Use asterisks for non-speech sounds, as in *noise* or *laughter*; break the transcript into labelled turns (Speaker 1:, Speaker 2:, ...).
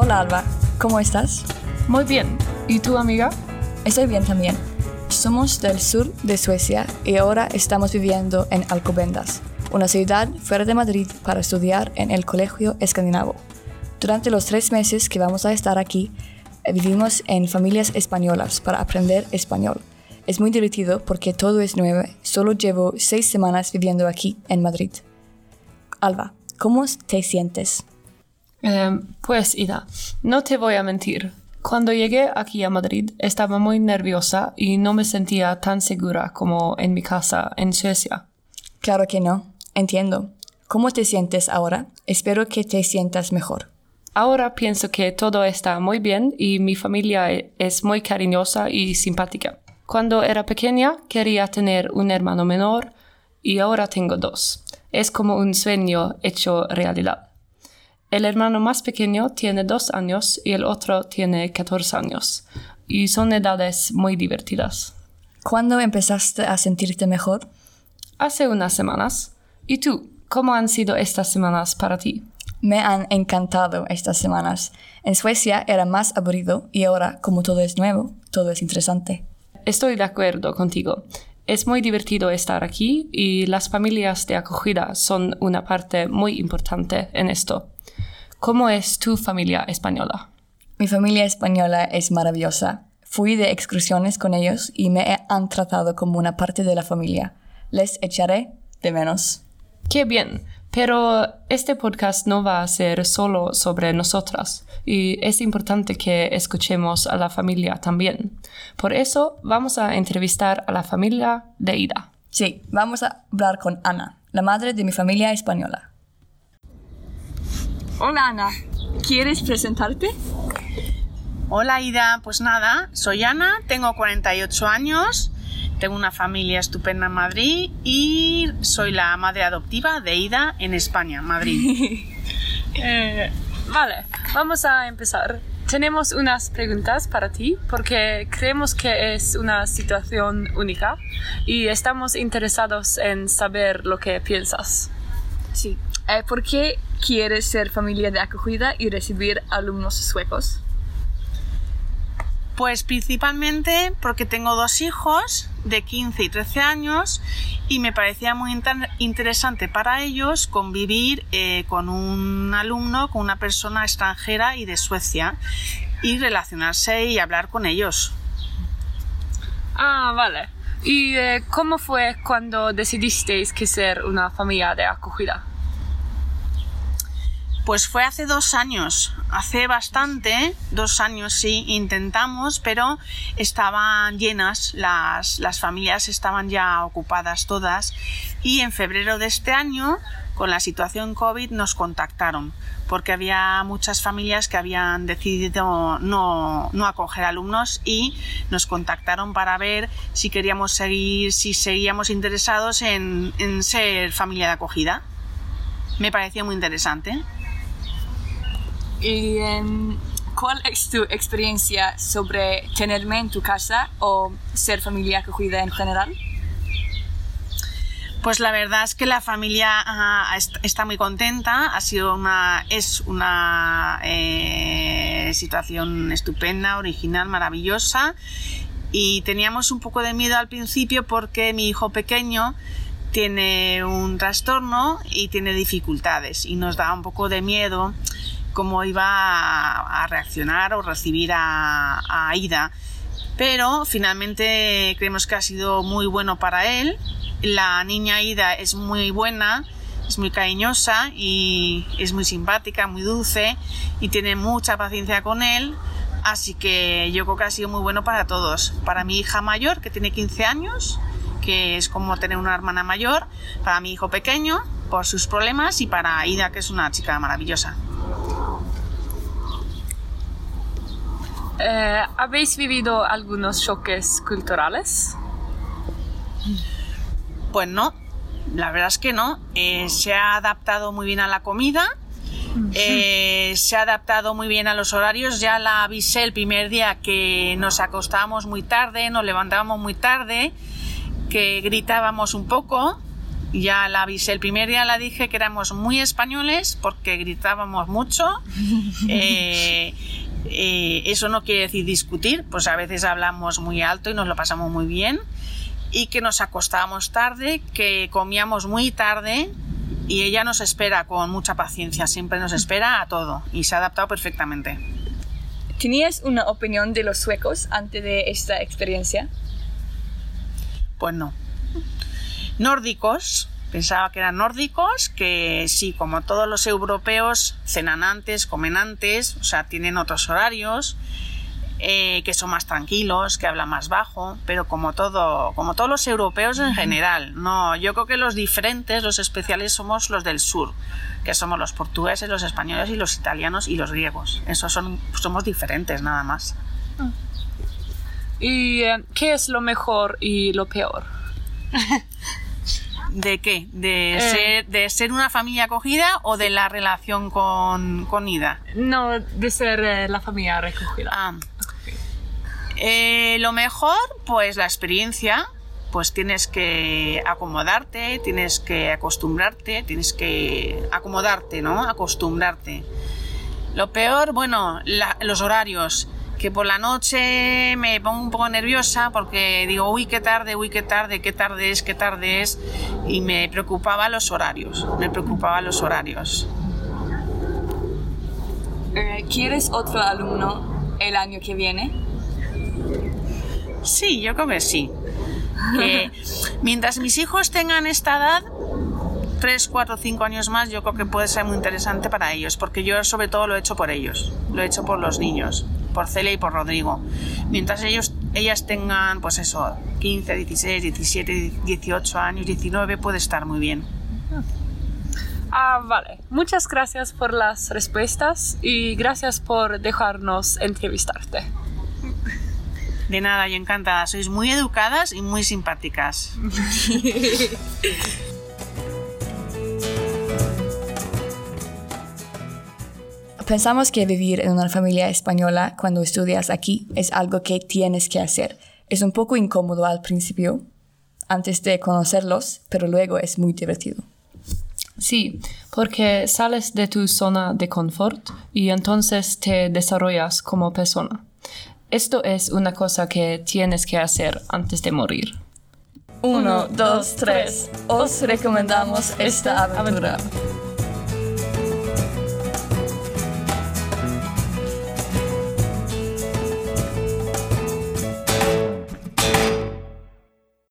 Speaker 1: Hola Alba, ¿cómo estás?
Speaker 2: Muy bien. ¿Y tu amiga?
Speaker 1: Estoy bien también. Somos del sur de Suecia y ahora estamos viviendo en Alcobendas, una ciudad fuera de Madrid para estudiar en el Colegio Escandinavo. Durante los tres meses que vamos a estar aquí, eh, vivimos en familias españolas para aprender español. Es muy divertido porque todo es nuevo. Solo llevo seis semanas viviendo aquí en Madrid. Alba, ¿cómo te sientes?
Speaker 2: Em, pues Ida, no te voy a mentir. Cuando llegué aquí a Madrid estaba muy nerviosa y no me sentía tan segura como en mi casa en Suecia.
Speaker 1: Claro que no, entiendo. ¿Cómo te sientes ahora? Espero que te sientas mejor.
Speaker 2: Ahora pienso que todo está muy bien y mi familia e- es muy cariñosa y simpática. Cuando era pequeña quería tener un hermano menor y ahora tengo dos. Es como un sueño hecho realidad. El hermano más pequeño tiene dos años y el otro tiene 14 años. Y son edades muy divertidas.
Speaker 1: ¿Cuándo empezaste a sentirte mejor?
Speaker 2: Hace unas semanas. ¿Y tú? ¿Cómo han sido estas semanas para ti?
Speaker 1: Me han encantado estas semanas. En Suecia era más aburrido y ahora, como todo es nuevo, todo es interesante.
Speaker 2: Estoy de acuerdo contigo. Es muy divertido estar aquí y las familias de acogida son una parte muy importante en esto. ¿Cómo es tu familia española?
Speaker 1: Mi familia española es maravillosa. Fui de excursiones con ellos y me han tratado como una parte de la familia. Les echaré de menos.
Speaker 2: Qué bien, pero este podcast no va a ser solo sobre nosotras y es importante que escuchemos a la familia también. Por eso vamos a entrevistar a la familia de Ida.
Speaker 1: Sí, vamos a hablar con Ana, la madre de mi familia española. Hola Ana, ¿quieres presentarte?
Speaker 3: Hola Ida, pues nada, soy Ana, tengo 48 años, tengo una familia estupenda en Madrid y soy la madre adoptiva de Ida en España, Madrid. *laughs*
Speaker 2: Eh, vale, vamos a empezar. Tenemos unas preguntas para ti porque creemos que es una situación única y estamos interesados en saber lo que piensas.
Speaker 1: Sí. Eh, ¿Por qué quieres ser familia de acogida y recibir alumnos suecos?
Speaker 3: Pues principalmente porque tengo dos hijos de 15 y 13 años y me parecía muy inter- interesante para ellos convivir eh, con un alumno, con una persona extranjera y de Suecia y relacionarse y hablar con ellos.
Speaker 2: Ah, vale. ¿Y eh, cómo fue cuando decidisteis que ser una familia de acogida?
Speaker 3: Pues fue hace dos años, hace bastante, dos años sí, intentamos, pero estaban llenas, las, las familias estaban ya ocupadas todas y en febrero de este año, con la situación COVID, nos contactaron porque había muchas familias que habían decidido no, no acoger alumnos y nos contactaron para ver si queríamos seguir, si seguíamos interesados en, en ser familia de acogida. Me pareció muy interesante.
Speaker 1: ¿Y em, cuál es tu experiencia sobre tenerme en tu casa o ser familia acogida en general?
Speaker 3: Pues la verdad es que la familia est- está muy contenta, ha sido una, es una eh, situación estupenda, original, maravillosa. Y teníamos un poco de miedo al principio porque mi hijo pequeño tiene un trastorno y tiene dificultades y nos da un poco de miedo cómo iba a, reaccionar o recibir a, a Ida. Pero finalmente creemos que ha sido muy bueno para él. La niña Ida es muy buena, es muy cariñosa y es muy simpática, muy dulce y tiene mucha paciencia con él. Así que yo creo que ha sido muy bueno para todos. Para mi hija mayor, que tiene 15 años, que es como tener una hermana mayor, para mi hijo pequeño, por sus problemas, y para Ida, que es una chica maravillosa.
Speaker 2: Eh, ¿Habéis vivido algunos choques culturales?
Speaker 3: Pues no, la verdad es que no. Eh, se ha adaptado muy bien a la comida, eh, se ha adaptado muy bien a los horarios. Ya la avisé el primer día que nos acostábamos muy tarde, nos levantábamos muy tarde, que gritábamos un poco Ya la avisé el primer día, la dije que éramos muy españoles porque gritábamos mucho. *laughs* Eh, eh, eso no quiere decir discutir, pues a veces hablamos muy alto y nos lo pasamos muy bien. Y que nos acostábamos tarde, que comíamos muy tarde y ella nos espera con mucha paciencia, siempre nos espera a todo y se ha adaptado perfectamente.
Speaker 1: ¿Tenías una opinión de los suecos antes de esta experiencia?
Speaker 3: Pues no. Nórdicos, pensaba que eran nórdicos, que sí, como todos los europeos, cenan antes, comen antes, o sea, tienen otros horarios, eh, que son más tranquilos, que hablan más bajo, pero como todo, como todos los europeos en general, no, yo creo que los diferentes, los especiales somos los del sur, que somos los portugueses, los españoles y los italianos y los griegos. Esos son, somos diferentes nada más.
Speaker 2: ¿Y eh, qué es lo mejor y lo peor? *laughs*
Speaker 3: ¿De qué? ¿De,
Speaker 2: Eh.
Speaker 3: ser, ¿De ser una familia acogida o de la relación con, con Ida?
Speaker 2: No, de ser eh, la familia recogida.
Speaker 3: Ah. Eh, lo mejor, pues la experiencia, pues tienes que acomodarte, tienes que acostumbrarte, tienes que acomodarte, ¿no? Acostumbrarte. Lo peor, bueno, la- los horarios, que por la noche me pongo un poco nerviosa porque digo, uy, qué tarde, uy, qué tarde, qué tarde es, qué tarde es, y me preocupaba los horarios, me preocupaba los horarios.
Speaker 1: Eh, ¿Quieres otro alumno el año que viene?
Speaker 3: Sí, yo creo que sí. *laughs* Mientras mis hijos tengan esta edad, 3, 4, 5 años más, yo creo que puede ser muy interesante para ellos, porque yo sobre todo lo he hecho por ellos, lo he hecho por los niños, por Celia y por Rodrigo. Mientras ellos, ellas tengan, pues eso, 15, 16, 17, 18 años, 19, puede estar muy bien.
Speaker 2: Ah, vale. Muchas gracias por las respuestas y gracias por dejarnos entrevistarte.
Speaker 3: De nada, yo encantada. Sois muy educadas y muy simpáticas. *laughs*
Speaker 1: Pensamos que vivir en una familia española cuando estudias aquí es algo que tienes que hacer. Es un poco incómodo al principio, antes de conocerlos, pero luego es muy divertido.
Speaker 2: Sí, porque sales de tu zona de confort y entonces te desarrollas como persona. Esto es una cosa que tienes que hacer antes de morir.
Speaker 1: Uno, dos, tres. Os recomendamos esta aventura.